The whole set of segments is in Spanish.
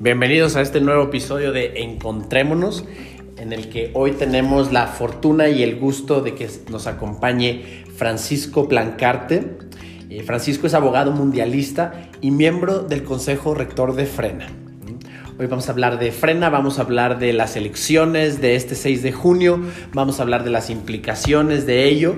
Bienvenidos a este nuevo episodio de Encontrémonos, en el que hoy tenemos la fortuna y el gusto de que nos acompañe Francisco Plancarte. Eh, Francisco es abogado mundialista y miembro del Consejo Rector de Frena. Hoy vamos a hablar de Frena, vamos a hablar de las elecciones de este 6 de junio, vamos a hablar de las implicaciones de ello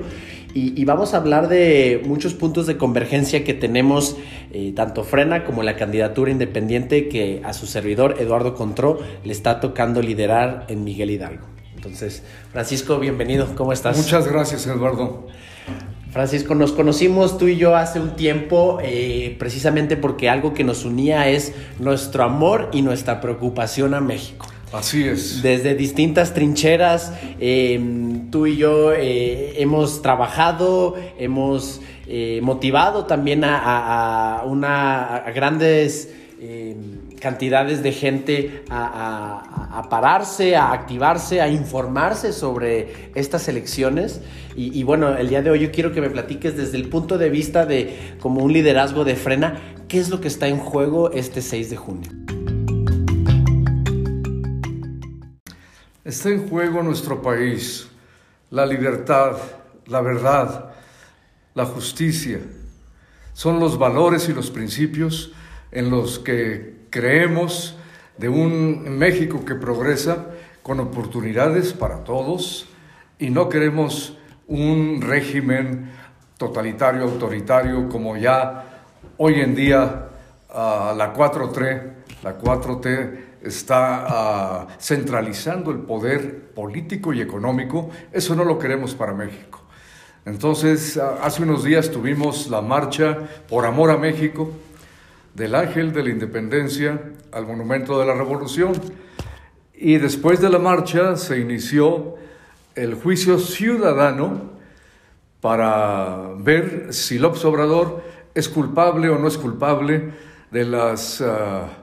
y, vamos a hablar de muchos puntos de convergencia que tenemos, eh, tanto Frena como la candidatura independiente que a su servidor Eduardo Contró le está tocando liderar en Miguel Hidalgo. Entonces, Francisco, bienvenido, ¿cómo estás? Muchas gracias, Eduardo. Francisco, nos conocimos tú y yo hace un tiempo eh, precisamente porque algo que nos unía es nuestro amor y nuestra preocupación a México. Así es. Desde distintas trincheras, em, tú y yo eh, hemos trabajado, hemos eh, motivado también a, una, grandes em, cantidades de gente a, pararse, a activarse, a informarse sobre estas elecciones. Y, y, bueno, el día de hoy yo quiero que me platiques desde el punto de vista de como un liderazgo de frena, ¿qué es lo que está en juego este 6 de junio? Está en juego nuestro país, la libertad, la verdad, la justicia. Son los valores y los principios en los que creemos de un México que progresa con oportunidades para todos y no queremos un régimen totalitario, autoritario, como ya hoy en día uh, la 4T, la 4T está ah, centralizando el poder político y económico. Eso no lo queremos para México. Entonces, ah, hace unos días tuvimos la marcha por amor a México, del Ángel de la Independencia al Monumento de la Revolución. Y después de la marcha se inició el juicio ciudadano para ver si López Obrador es culpable o no es culpable de las... Ah,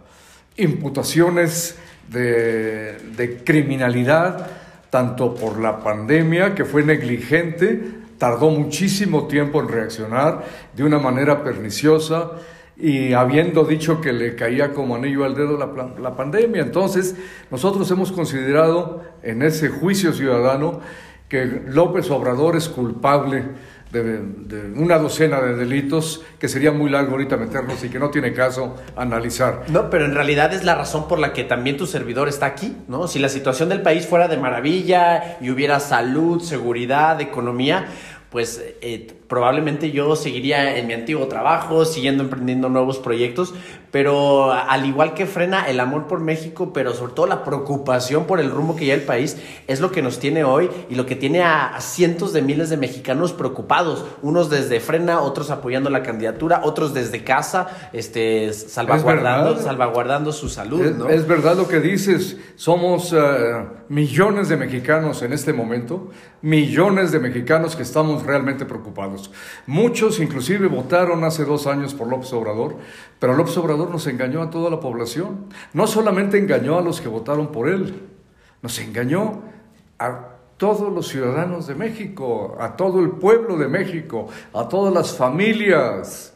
imputaciones de, criminalidad, tanto por la pandemia, que fue negligente, tardó muchísimo tiempo en reaccionar de una manera perniciosa y habiendo dicho que le caía como anillo al dedo la, la, pandemia. Entonces, nosotros hemos considerado en ese juicio ciudadano que López Obrador es culpable de, una docena de delitos que sería muy largo ahorita meternos y que no tiene caso analizar. No, pero en realidad es la razón por la que también tu servidor está aquí, ¿no? Si la situación del país fuera de maravilla y hubiera salud, seguridad, economía, pues eh, probablemente yo seguiría en mi antiguo trabajo, siguiendo emprendiendo nuevos proyectos, pero al igual que frena el amor por México, pero sobre todo la preocupación por el rumbo que lleva el país, es lo que nos tiene hoy y lo que tiene a, cientos de miles de mexicanos preocupados, unos desde frena, otros apoyando la candidatura, otros desde casa, este, salvaguardando, salvaguardando su salud. Es, verdad lo que dices, somos eh, millones de mexicanos en este momento, millones de mexicanos que estamos realmente preocupados. Muchos inclusive votaron hace dos años por López Obrador, pero López Obrador nos engañó a toda la población. No solamente engañó a los que votaron por él, nos engañó a todos los ciudadanos de México, a todo el pueblo de México, a todas las familias,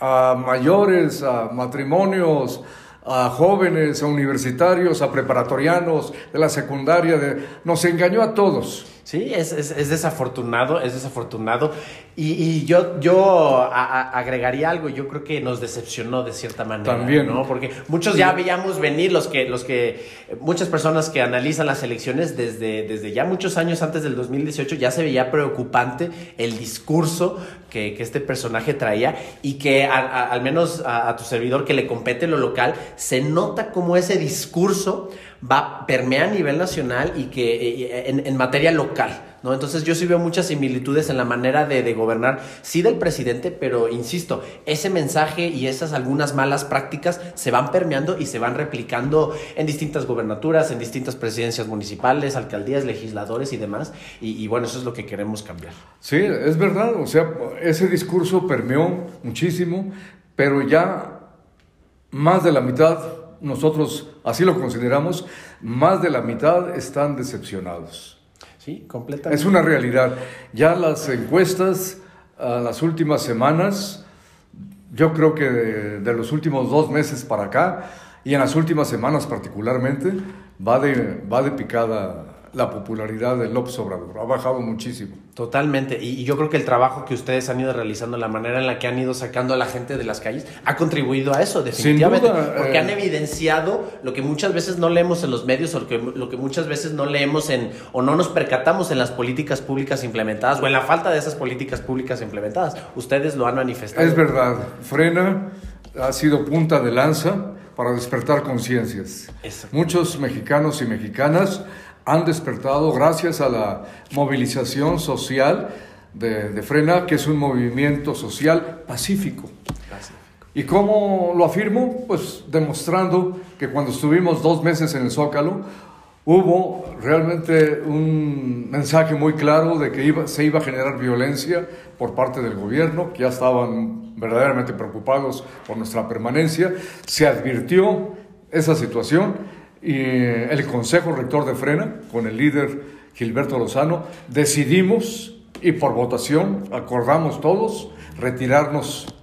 a mayores, a matrimonios, a jóvenes, a universitarios, a preparatorianos de la secundaria, nos engañó a todos. Sí, es, es, desafortunado, es desafortunado. Y, yo, yo agregaría algo, yo creo que nos decepcionó de cierta manera. También. ¿no? Porque muchos ya veíamos venir, los que, los que, muchas personas que analizan las elecciones desde, desde ya muchos años antes del 2018, ya se veía preocupante el discurso que, este personaje traía y que al menos a, a tu servidor que le compete lo local, se nota como ese discurso va permea a nivel nacional y que eh, en, en materia local. ¿no? Entonces yo sí veo muchas similitudes en la manera de, de, gobernar, sí del presidente, pero insisto, ese mensaje y esas algunas malas prácticas se van permeando y se van replicando en distintas gobernaturas, en distintas presidencias municipales, alcaldías, legisladores y demás. Y, y bueno, eso es lo que queremos cambiar. Sí, es verdad, o sea, ese discurso permeó muchísimo, pero ya más de la mitad nosotros así lo consideramos, más de la mitad están decepcionados. Sí, completamente. Es una realidad. Ya las encuestas, las últimas semanas, yo creo que de, los últimos dos meses para acá, Y en las últimas semanas particularmente va de, va de picada la popularidad de López Obrador. Ha bajado muchísimo. Totalmente. Y, yo creo que el trabajo que ustedes han ido realizando, la manera en la que han ido sacando a la gente de las calles, ha contribuido a eso, definitivamente. porque han eh, evidenciado lo que muchas veces no leemos en los medios o lo que, lo que muchas veces no leemos en o no nos percatamos en las políticas públicas implementadas o en la falta de esas políticas públicas implementadas. Ustedes lo han manifestado. Es verdad. Frena ha sido punta de lanza para despertar conciencias. Muchos mexicanos y mexicanas han despertado gracias a la movilización social de, Frena, que es un movimiento social pacífico. ¿Y cómo lo afirmo? Pues demostrando que cuando estuvimos dos meses en el Zócalo, hubo realmente un mensaje muy claro de que se iba a generar violencia por parte del gobierno, que ya estaban verdaderamente preocupados por nuestra permanencia. Se advirtió esa situación y el Consejo Rector de Frena, con el líder Gilberto Lozano, decidimos y por votación acordamos todos retirarnos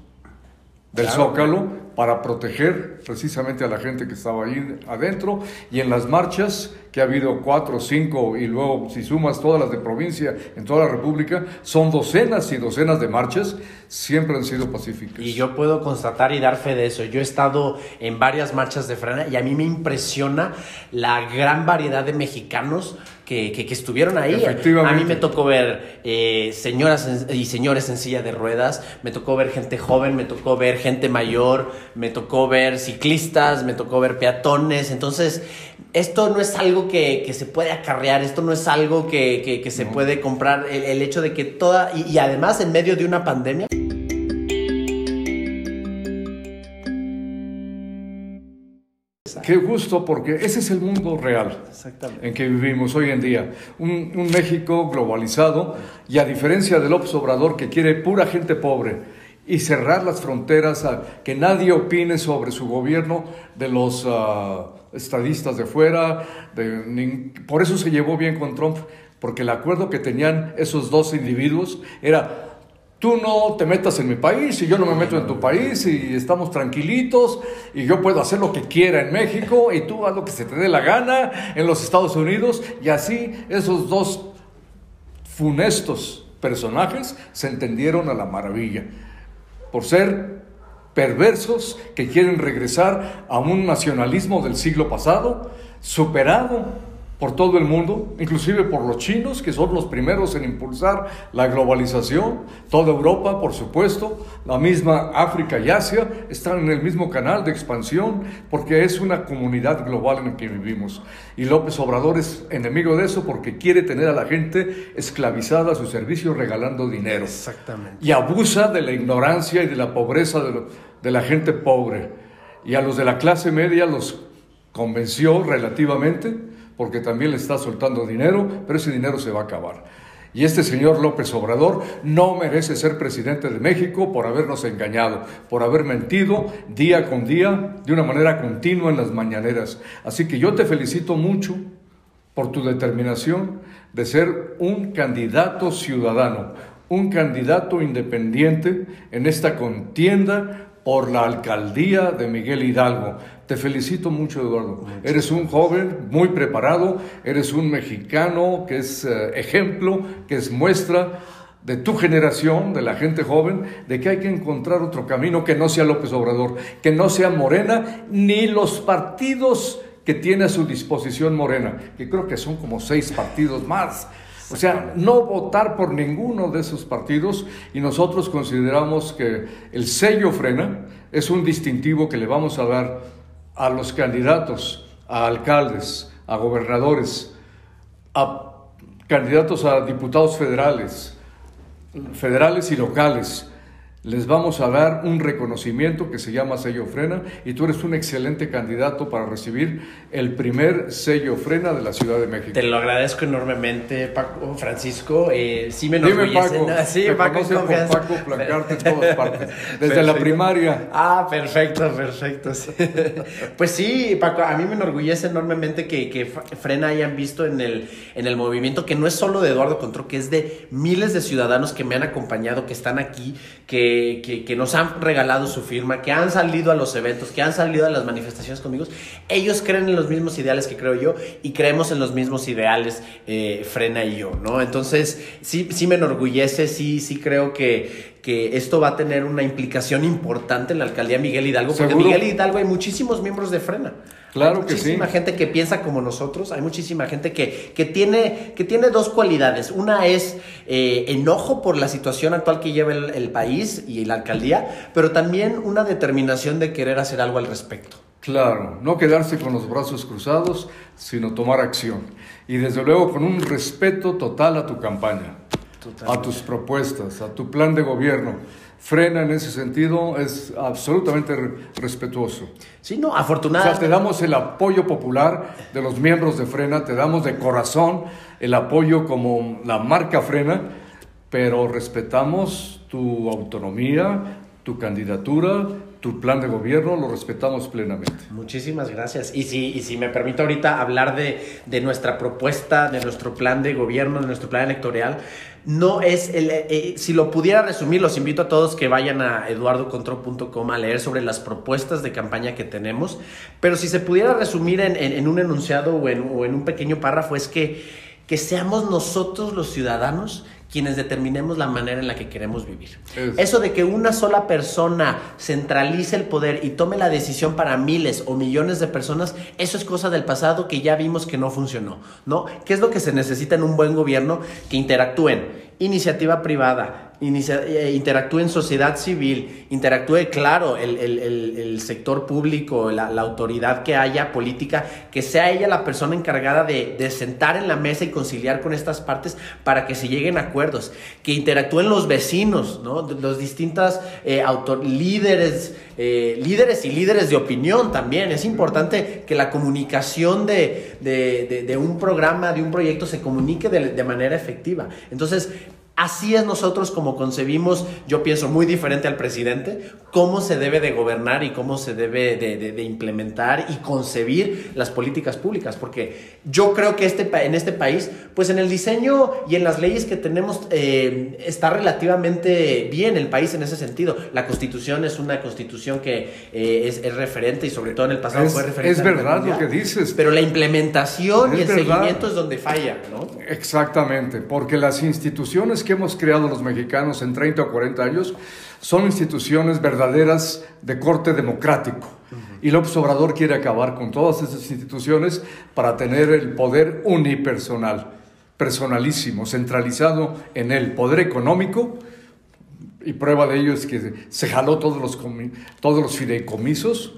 del Zócalo para proteger precisamente a la gente que estaba ahí adentro y en las marchas que ha habido cuatro, cinco y luego si sumas todas las de provincia en toda la República, son docenas y docenas de marchas, siempre han sido pacíficas. Y yo puedo constatar y dar fe de eso. Yo he estado en varias marchas de Frena y a mí me impresiona la gran variedad de mexicanos que, que, estuvieron ahí. A mí me tocó ver eh, señoras y señores en silla de ruedas, me tocó ver gente joven, me tocó ver gente mayor, me tocó ver ciclistas, me tocó ver peatones. Entonces, esto no es algo que, que se puede acarrear, esto no es algo que, que se puede comprar. El, hecho de que toda, y, y además en medio de una pandemia. Qué gusto, porque ese es el mundo real en que vivimos hoy en día. Un, México globalizado y a diferencia del López Obrador que quiere pura gente pobre y cerrar las fronteras a que nadie opine sobre su gobierno de los uh, estadistas de fuera. De, por eso se llevó bien con Trump, porque el acuerdo que tenían esos dos individuos era tú no te metas en mi país y yo no me meto en tu país y estamos tranquilitos y yo puedo hacer lo que quiera en México y tú haz lo que se te dé la gana en los Estados Unidos. Y así esos dos funestos personajes se entendieron a la maravilla por ser perversos que quieren regresar a un nacionalismo del siglo pasado superado por todo el mundo, inclusive por los chinos, que son los primeros en impulsar la globalización. Toda Europa, por supuesto, la misma África y Asia están en el mismo canal de expansión porque es una comunidad global en la que vivimos. Y López Obrador es enemigo de eso porque quiere tener a la gente esclavizada a su servicio regalando dinero. Exactamente. Y abusa de la ignorancia y de la pobreza de, de la gente pobre. Y a los de la clase media los convenció relativamente porque también le está soltando dinero, pero ese dinero se va a acabar. Y este señor López Obrador no merece ser presidente de México por habernos engañado, por haber mentido día con día, de una manera continua en las mañaneras. Así que yo te felicito mucho por tu determinación de ser un candidato ciudadano, un candidato independiente en esta contienda por la alcaldía de Miguel Hidalgo. Te felicito mucho, Eduardo. Eres un joven muy preparado, eres un mexicano que es eh, ejemplo, que es muestra de tu generación, de la gente joven, de que hay que encontrar otro camino que no sea López Obrador, que no sea Morena, ni los partidos que tiene a su disposición Morena, que creo que son como seis partidos más. O sea, no votar por ninguno de esos partidos y nosotros consideramos que el sello frena es un distintivo que le vamos a dar a los candidatos, a alcaldes, a gobernadores, a candidatos a diputados federales, federales y locales les vamos a dar un reconocimiento que se llama sello frena y tú eres un excelente candidato para recibir el primer sello frena de la Ciudad de México. Te lo agradezco enormemente, Paco, Francisco. Eh, sí me enorgullece. Dime, Paco. Sí, Paco, por Paco Plancarte en todas partes, desde la primaria. Ah, perfecto, perfecto. pues sí, Paco, a mí me enorgullece enormemente que, que Frena hayan visto en el, en el movimiento que no es solo de Eduardo Contró, que es de miles de ciudadanos que me han acompañado, que están aquí, que que, que, nos han regalado su firma, que han salido a los eventos, que han salido a las manifestaciones conmigo, ellos creen en los mismos ideales que creo yo y creemos en los mismos ideales eh, Frena y yo, ¿no? Entonces, sí, sí me enorgullece, sí, sí creo que, que esto va a tener una implicación importante en la alcaldía Miguel Hidalgo, porque en Miguel Hidalgo hay muchísimos miembros de Frena. Claro que sí. Muchísima gente que piensa como nosotros, hay muchísima gente que, que, tiene, que tiene dos cualidades. Una es eh, enojo por la situación actual que lleva el, país y la alcaldía, pero también una determinación de querer hacer algo al respecto. Claro, no quedarse con los brazos cruzados, sino tomar acción. Y desde luego con un respeto total a tu campaña, a tus propuestas, a tu plan de gobierno Frena en ese sentido es absolutamente respetuoso. Sí, no, afortunadamente. O sea, te damos el apoyo popular de los miembros de Frena, te damos de corazón el apoyo como la marca Frena, pero respetamos tu autonomía, tu candidatura, tu plan de gobierno, lo respetamos plenamente. Muchísimas gracias. Y si, y si me permito ahorita hablar de, de nuestra propuesta, de nuestro plan de gobierno, de nuestro plan electoral, no es el, eh, eh, si lo pudiera resumir, los invito a todos que vayan a eduardocontrol.com a leer sobre las propuestas de campaña que tenemos, pero si se pudiera resumir en, en, un enunciado o en, o en, un pequeño párrafo es que, que seamos nosotros los ciudadanos quienes determinemos la manera en la que queremos vivir. Eso de que una sola persona centralice el poder y tome la decisión para miles o millones de personas, eso es cosa del pasado que ya vimos que no funcionó, ¿no? ¿Qué es lo que se necesita en un buen gobierno? Que interactúen iniciativa privada, interactúe en sociedad civil, interactúe, claro, el, sector público, la, autoridad que haya política, que sea ella la persona encargada de, sentar en la mesa y conciliar con estas partes para que se lleguen a acuerdos, que interactúen los vecinos, ¿no? los distintos eh, líderes, eh, líderes y líderes de opinión también. Es importante que la comunicación de, un programa, de un proyecto, se comunique de, de manera efectiva. Entonces, Así es nosotros como concebimos, yo pienso muy diferente al presidente, cómo se debe de gobernar y cómo se debe de, implementar y concebir las políticas públicas, porque yo creo que este, en este país, pues en el diseño y en las leyes que tenemos eh, está relativamente bien el país en ese sentido. La constitución es una constitución que eh, es, referente y sobre todo en el pasado fue referente. Es verdad lo que dices. Pero la implementación y el seguimiento es donde falla, ¿no? Exactamente, porque las instituciones que hemos creado los mexicanos en 30 o 40 años son instituciones verdaderas de corte democrático. Y López Obrador quiere acabar con todas esas instituciones para tener el poder unipersonal, personalísimo, centralizado en el poder económico. Y prueba de ello es que se jaló todos los, todos los fideicomisos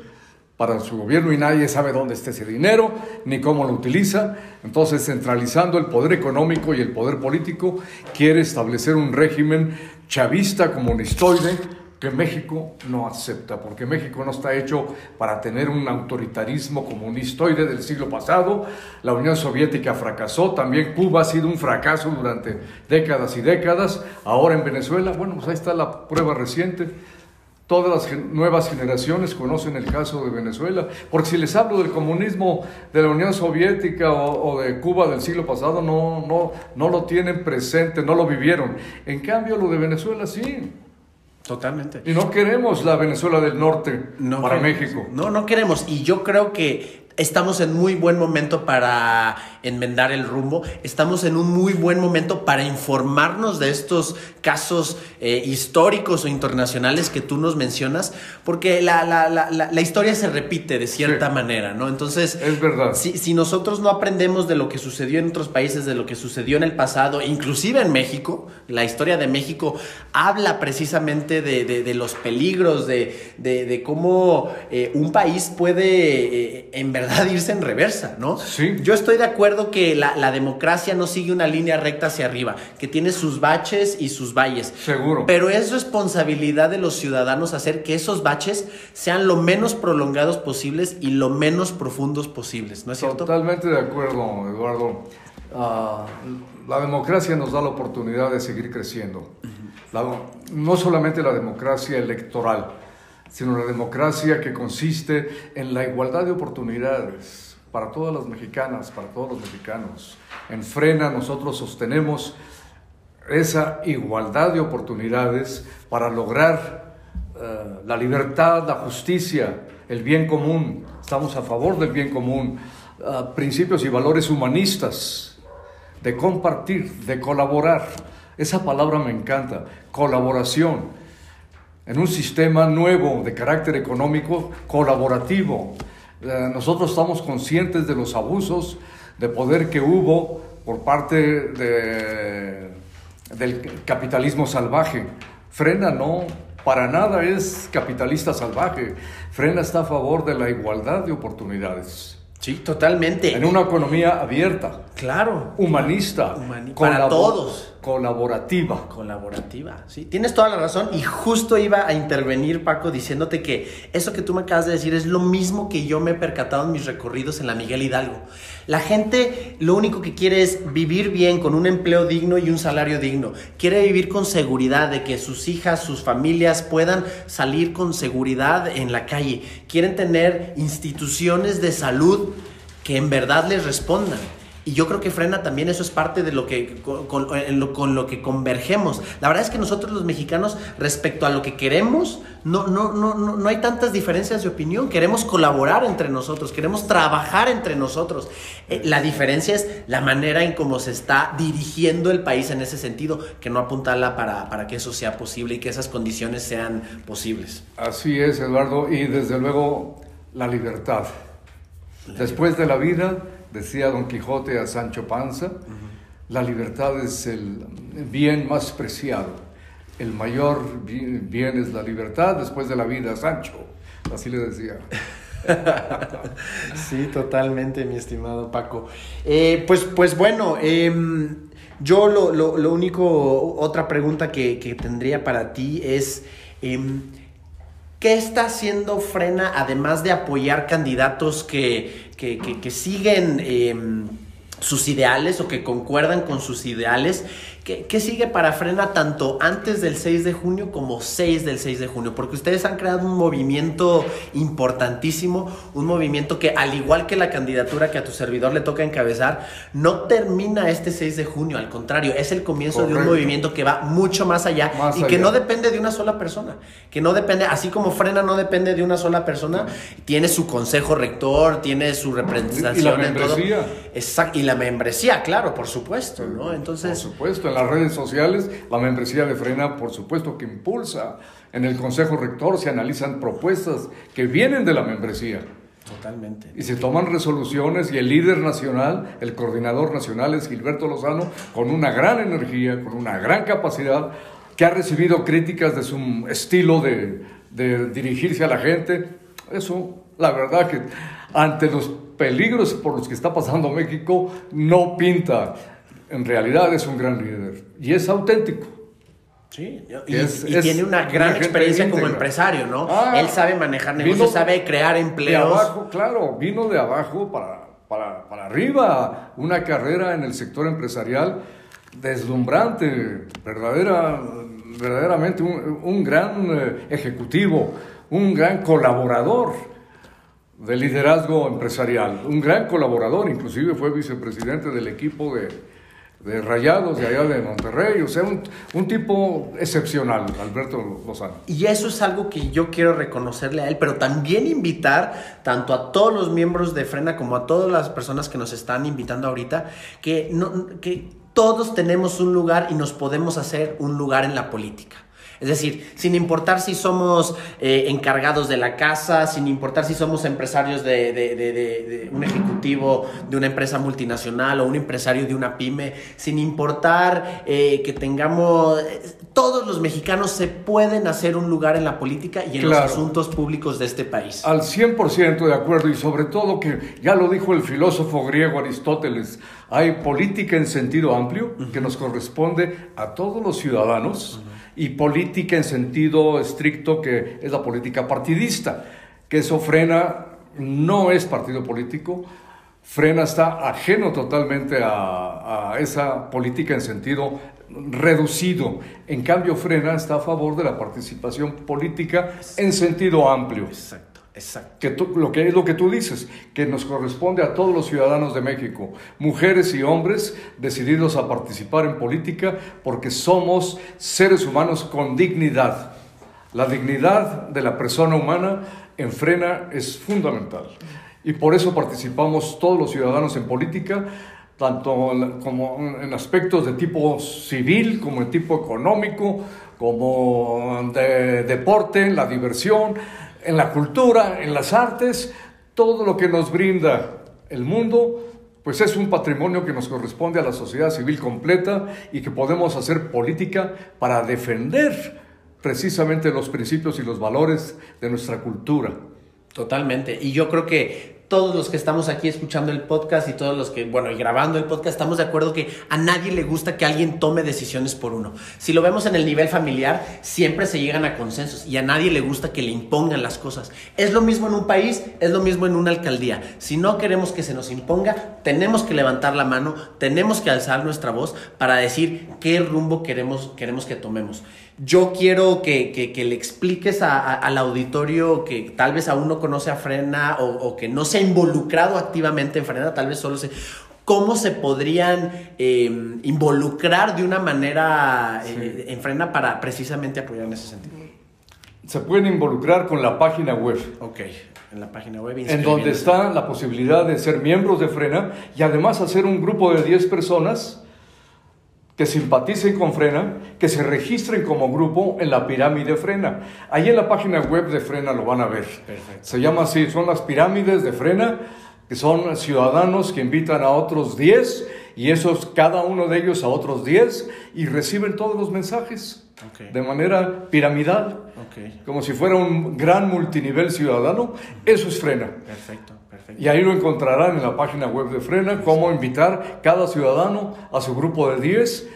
para su gobierno y nadie sabe dónde está ese dinero ni cómo lo utiliza. Entonces, centralizando el poder económico y el poder político, quiere establecer un régimen chavista comunistoide que México no acepta, porque México no está hecho para tener un autoritarismo comunistoide del siglo pasado. La Unión Soviética fracasó, también Cuba ha sido un fracaso durante décadas y décadas. Ahora en Venezuela, bueno, pues ahí está la prueba reciente Todas las nuevas generaciones conocen el caso de Venezuela, porque si les hablo del comunismo de la Unión Soviética o, de Cuba del siglo pasado, no, no, no lo tienen presente, no lo vivieron. En cambio, lo de Venezuela sí. Totalmente. Y no queremos la Venezuela del Norte para México. No, no queremos. Y yo creo que estamos en muy buen momento para enmendar el rumbo, estamos en un muy buen momento para informarnos de estos casos eh, históricos o internacionales que tú nos mencionas, porque la, la, la, la historia se repite de cierta manera, ¿no? Entonces, es verdad. Si, si, nosotros no aprendemos de lo que sucedió en otros países, de lo que sucedió en el pasado, inclusive en México, la historia de México habla precisamente de, de, los peligros, de, de cómo eh, un país puede eh, en verdad irse en reversa, ¿no? Sí. Yo estoy de acuerdo que la, democracia no sigue una línea recta hacia arriba, que tiene sus baches y sus valles. Seguro. Pero es responsabilidad de los ciudadanos hacer que esos baches sean lo menos prolongados posibles y lo menos profundos posibles, ¿no es cierto? Totalmente de acuerdo, Eduardo. Ah, la democracia nos da la oportunidad de seguir creciendo. no solamente la democracia electoral, sino la democracia que consiste en la igualdad de oportunidades para todas las mexicanas, para todos los mexicanos. En Frena nosotros sostenemos esa igualdad de oportunidades para lograr eh, la libertad, la justicia, el bien común. Estamos a favor del bien común, eh, principios y valores humanistas, de compartir, de colaborar. Esa palabra me encanta, colaboración. En un sistema nuevo de carácter económico colaborativo. Eh, nosotros estamos conscientes de los abusos de poder que hubo por parte de, del capitalismo salvaje. Frena no, para nada es capitalista salvaje. Frena está a favor de la igualdad de oportunidades. Sí, totalmente. En una economía abierta. Claro. Humanista. para todos. Colaborativa. Colaborativa, sí. Tienes toda la razón y justo iba a intervenir, Paco, diciéndote que eso que tú me acabas de decir es lo mismo que yo me he percatado en mis recorridos en la Miguel Hidalgo. La gente lo único que quiere es vivir bien con un empleo digno y un salario digno. Quiere vivir con seguridad de que sus hijas, sus familias puedan salir con seguridad en la calle. Quieren tener instituciones de salud que en verdad les respondan. Y yo creo que frena también eso es parte de lo que con, lo, que convergemos. La verdad es que nosotros los mexicanos respecto a lo que queremos no, no, no, no, hay tantas diferencias de opinión. Queremos colaborar entre nosotros, queremos trabajar entre nosotros. Eh, la diferencia es la manera en cómo se está dirigiendo el país en ese sentido, que no apuntarla para, para que eso sea posible y que esas condiciones sean posibles. Así es, Eduardo, y desde luego la libertad. Después de la vida decía Don Quijote a Sancho Panza, la libertad es el bien más preciado. El mayor bien es la libertad después de la vida, Sancho. Así le decía. sí, totalmente, mi estimado Paco. Eh, pues, pues bueno, em, yo lo, lo, único, otra pregunta que, que tendría para ti es... Em, ¿Qué está haciendo Frena además de apoyar candidatos que, que, siguen em, sus ideales o que concuerdan con sus ideales ¿Qué, sigue para Frena tanto antes del 6 de junio como 6 del 6 de junio? Porque ustedes han creado un movimiento importantísimo, un movimiento que al igual que la candidatura que a tu servidor le toca encabezar, no termina este 6 de junio, al contrario, es el comienzo de un movimiento que va mucho más allá y que no depende de una sola persona, que no depende, así como Frena no depende de una sola persona, tiene su consejo rector, tiene su representación y la membresía. Exacto, y la membresía, claro, por supuesto, ¿no? Entonces, por supuesto, las redes sociales, la membresía de Frena, por supuesto que impulsa. En el Consejo Rector se analizan propuestas que vienen de la membresía. Totalmente. Y se toman resoluciones y el líder nacional, el coordinador nacional es Gilberto Lozano, con una gran energía, con una gran capacidad, que ha recibido críticas de su estilo de, de dirigirse a la gente. Eso, la verdad que ante los peligros por los que está pasando México, no pinta en realidad es un gran líder y es auténtico. Sí, y, tiene una gran experiencia como empresario, ¿no? Ah, Él sabe manejar negocios, sabe crear empleos. abajo, claro, vino de abajo para, para, para arriba, una carrera en el sector empresarial deslumbrante, verdadera, verdaderamente un, un gran eh, ejecutivo, un gran colaborador de liderazgo empresarial, un gran colaborador, inclusive fue vicepresidente del equipo de, Rayados de allá de Monterrey, o sea, un, tipo excepcional, Alberto Lozano. Y eso es algo que yo quiero reconocerle a él, pero también invitar tanto a todos los miembros de Frena como a todas las personas que nos están invitando ahorita, que, no, que todos tenemos un lugar y nos podemos hacer un lugar en la política. Es decir, sin importar si somos eh, encargados de la casa, sin importar si somos empresarios de, un ejecutivo de una empresa multinacional o un empresario de una pyme, sin importar eh, que tengamos... Todos los mexicanos se pueden hacer un lugar en la política y en los asuntos públicos de este país. Al 100% de acuerdo y sobre todo que ya lo dijo el filósofo griego Aristóteles, hay política en sentido amplio que nos corresponde a todos los ciudadanos y política en sentido estricto, que es la política partidista, que eso frena, no es partido político, frena está ajeno totalmente a, esa política en sentido reducido. En cambio, frena está a favor de la participación política en sentido amplio. Exacto. Exacto. Que lo que es lo que tú dices, que nos corresponde a todos los ciudadanos de México, mujeres y hombres, decididos a participar en política porque somos seres humanos con dignidad. La dignidad de la persona humana en Frena es fundamental. Y por eso participamos todos los ciudadanos en política, tanto como en aspectos de tipo civil, como de tipo económico, como de deporte, en la diversión, en la cultura, en las artes, todo lo que nos brinda el mundo, pues es un patrimonio que nos corresponde a la sociedad civil completa y que podemos hacer política para defender precisamente los principios y los valores de nuestra cultura. Totalmente. Y yo creo que todos los que estamos aquí escuchando el podcast y todos los que, bueno, y grabando el podcast, estamos de acuerdo que a nadie le gusta que alguien tome decisiones por uno. Si lo vemos en el nivel familiar, siempre se llegan a consensos y a nadie le gusta que le impongan las cosas. Es lo mismo en un país, es lo mismo en una alcaldía. Si no queremos que se nos imponga, tenemos que levantar la mano, tenemos que alzar nuestra voz para decir qué rumbo queremos, queremos que tomemos. Yo quiero que, le expliques al auditorio que tal vez aún no conoce a Frena o, que no se ha involucrado activamente en Frena, tal vez solo se... ¿Cómo se podrían em, involucrar de una manera eh, en Frena para precisamente apoyar en ese sentido? Se pueden involucrar con la página web. Ok, en la página web. En donde está la posibilidad de ser miembros de Frena y además hacer un grupo de 10 personas que simpaticen con Frena, que se registren como grupo en la pirámide Frena. Ahí en la página web de Frena lo van a ver. Se llama así, son las pirámides de Frena, que son ciudadanos que invitan a otros 10 y esos, cada uno de ellos a otros 10 y reciben todos los mensajes de manera piramidal, como si fuera un gran multinivel ciudadano. Eso es Frena. Perfecto. Y ahí lo encontrarán en la página web de Frena, cómo invitar cada ciudadano a su grupo de 10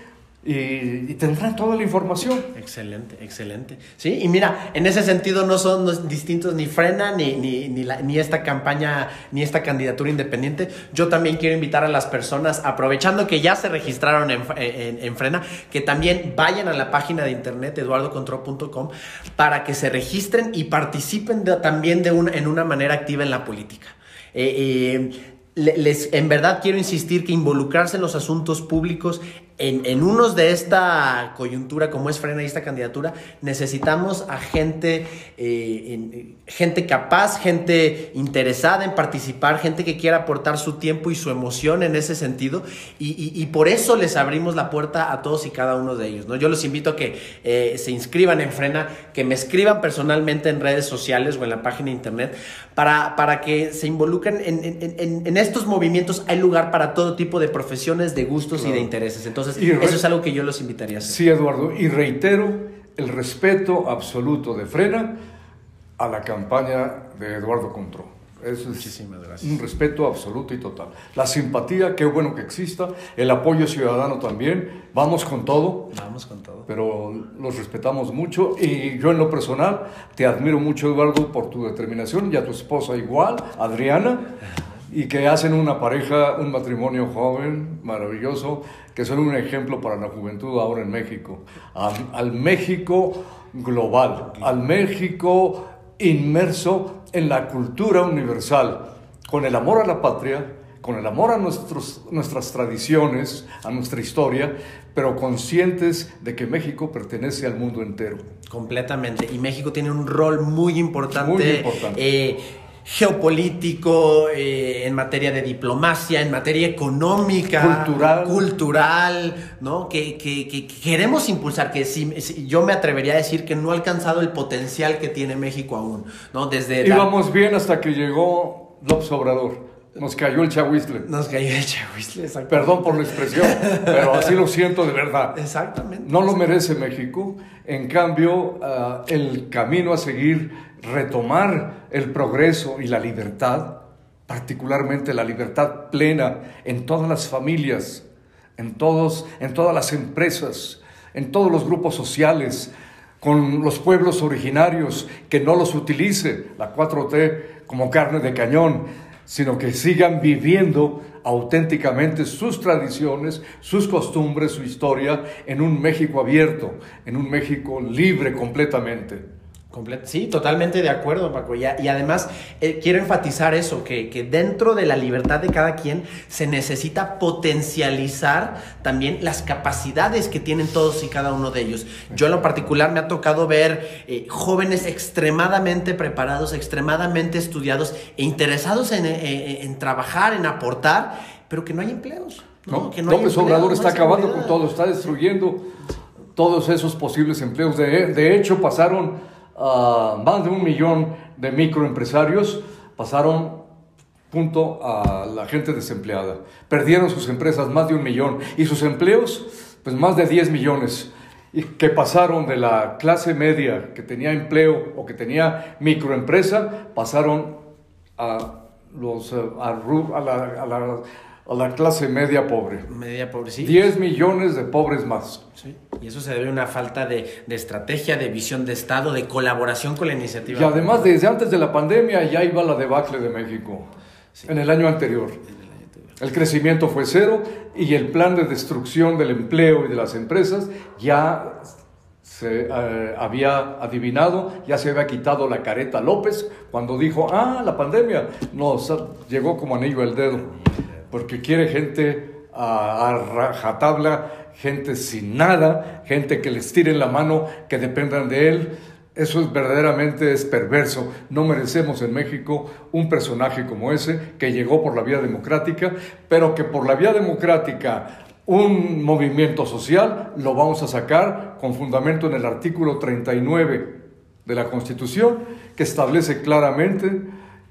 y, tendrán toda la información. Excelente, excelente. Sí, y mira, en ese sentido no son distintos ni Frena, ni, ni, ni, esta campaña, ni esta candidatura independiente. Yo también quiero invitar a las personas, aprovechando que ya se registraron en, en, Frena, que también vayan a la página de internet eduardocontrol.com para que se registren y participen también de en una manera activa en la política. Eh, eh, les, en verdad quiero insistir que involucrarse en los asuntos públicos en, unos de esta coyuntura, como es Frena y esta candidatura, necesitamos a gente, eh, gente capaz, gente interesada en participar, gente que quiera aportar su tiempo y su emoción en ese sentido. Y, por eso les abrimos la puerta a todos y cada uno de ellos. ¿no? Yo los invito a que eh, se inscriban en Frena, que me escriban personalmente en redes sociales o en la página de internet, para, para que se involucren en, estos movimientos. Hay lugar para todo tipo de profesiones, de gustos y de intereses. Entonces, eso es algo que yo los invitaría a hacer. Sí, Eduardo, y reitero el respeto absoluto de Frena a la campaña de Eduardo Contró. Eso Muchísimas gracias. Un respeto absoluto y total. La simpatía, qué bueno que exista. El apoyo ciudadano también. Vamos con todo. Vamos con todo. Pero los respetamos mucho. Y yo en lo personal te admiro mucho, Eduardo, por tu determinación. Y a tu esposa igual, Adriana y que hacen una pareja, un matrimonio joven, maravilloso, que son un ejemplo para la juventud ahora en México. Al, México global, al México inmerso en la cultura universal, con el amor a la patria, con el amor a nuestros, nuestras tradiciones, a nuestra historia, pero conscientes de que México pertenece al mundo entero. Completamente. Y México tiene un rol muy importante. Muy importante. Eh, geopolítico, eh, en materia de diplomacia, en materia económica, cultural, cultural ¿no? Que, queremos impulsar, que si, yo me atrevería a decir que no ha alcanzado el potencial que tiene México aún, ¿no? Desde Íbamos bien hasta que llegó López Obrador. Nos cayó el chahuizle. Nos cayó el chahuizle, exactamente. Perdón por la expresión, pero así lo siento de verdad. Exactamente. No lo merece México. En cambio, ah, el camino a seguir retomar el progreso y la libertad, particularmente la libertad plena en todas las familias, en, todos, en todas las empresas, en todos los grupos sociales, con los pueblos originarios, que no los utilice la 4T como carne de cañón, sino que sigan viviendo auténticamente sus tradiciones, sus costumbres, su historia en un México abierto, en un México libre completamente. Sí, totalmente de acuerdo, Paco. Y, además eh, quiero enfatizar eso, que, que, dentro de la libertad de cada quien se necesita potencializar también las capacidades que tienen todos y cada uno de ellos. Yo en lo particular me ha tocado ver eh, jóvenes extremadamente preparados, extremadamente estudiados e interesados en, eh, en, trabajar, en aportar, pero que no hay empleos. No, que no López Obrador está acabando con todo, está destruyendo todos esos posibles empleos. De, de hecho, pasaron más de un millón de microempresarios pasaron punto a la gente desempleada. Perdieron sus empresas más de un millón y sus empleos, pues más de 10 millones. Y que pasaron de la clase media que tenía empleo o que tenía microempresa, pasaron a, los, a, la, a la a la clase media pobre. Media pobre, sí. 10 millones de pobres más. Sí. Y eso se debe a una falta de, de, estrategia, de visión de Estado, de colaboración con la iniciativa. Y además, desde antes de la pandemia ya iba la debacle de México, en el año anterior. El crecimiento fue cero y el plan de destrucción del empleo y de las empresas ya se eh, había adivinado, ya se había quitado la careta López cuando dijo, ah, la pandemia nos llegó como anillo al dedo porque quiere gente a, rajatabla, gente sin nada, gente que les tiren la mano, que dependan de él. Eso es verdaderamente es perverso. No merecemos en México un personaje como ese que llegó por la vía democrática, pero que por la vía democrática un movimiento social lo vamos a sacar con fundamento en el artículo 39 de la Constitución que establece claramente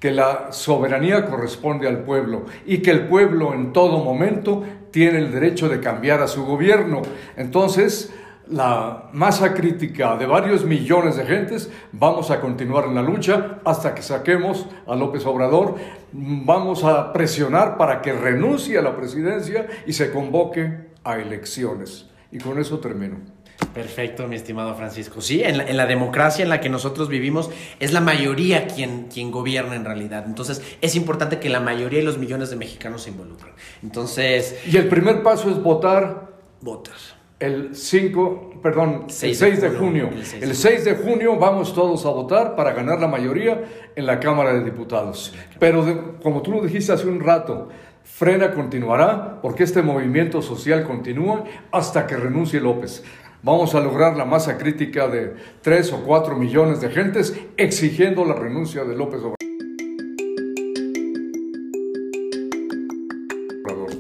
que la soberanía corresponde al pueblo y que el pueblo en todo momento tiene el derecho de cambiar a su gobierno. Entonces, la masa crítica de varios millones de gentes, vamos a continuar en la lucha hasta que saquemos a López Obrador, vamos a presionar para que renuncie a la presidencia y se convoque a elecciones. Y con eso termino. Perfecto, mi estimado Francisco. Sí, en la, democracia en la que nosotros vivimos es la mayoría quien, quien gobierna en realidad. Entonces es importante que la mayoría y los millones de mexicanos se involucren. Entonces... Y el primer paso es votar. Votar. El 5, perdón, el 6 de junio. El 6 de junio vamos todos a votar para ganar la mayoría en la Cámara de Diputados. Pero como tú lo dijiste hace un rato, Frena continuará porque este movimiento social continúa hasta que renuncie López vamos a lograr la masa crítica de 3 o 4 millones de gentes exigiendo la renuncia de López Obrador.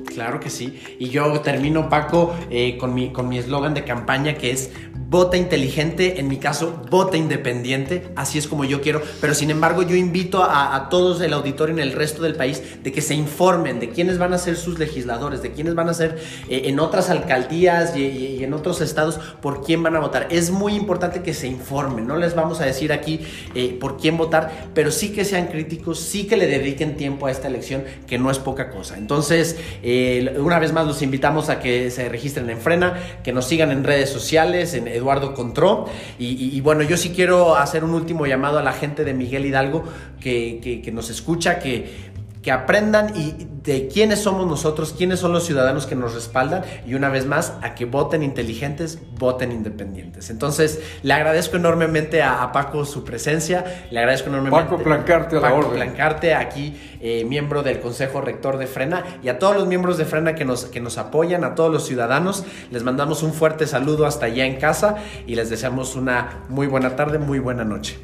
Claro que sí. Y yo termino, Paco, eh, con mi eslogan de campaña que es vota inteligente, en mi caso, vota independiente, así es como yo quiero, pero sin embargo yo invito a, todos el auditorio en el resto del país de que se informen de quiénes van a ser sus legisladores, de quiénes van a ser eh, en otras alcaldías y, en otros estados por quién van a votar. Es muy importante que se informen, no les vamos a decir aquí eh, por quién votar, pero sí que sean críticos, sí que le dediquen tiempo a esta elección, que no es poca cosa. Entonces, eh, una vez más los invitamos a que se registren en Frena, que nos sigan en redes sociales, en Eduardo Contró. Y, bueno, yo sí quiero hacer un último llamado a la gente de Miguel Hidalgo que, que nos escucha, que que aprendan y de quiénes somos nosotros, quiénes son los ciudadanos que nos respaldan y una vez más a que voten inteligentes, voten independientes. Entonces, le agradezco enormemente a, Paco su presencia, le agradezco enormemente Paco Plancarte a la Paco Plancarte, aquí eh, miembro del Consejo Rector de Frena y a todos los miembros de Frena que nos, que nos apoyan, a todos los ciudadanos, les mandamos un fuerte saludo hasta allá en casa y les deseamos una muy buena tarde, muy buena noche.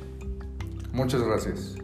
Muchas gracias.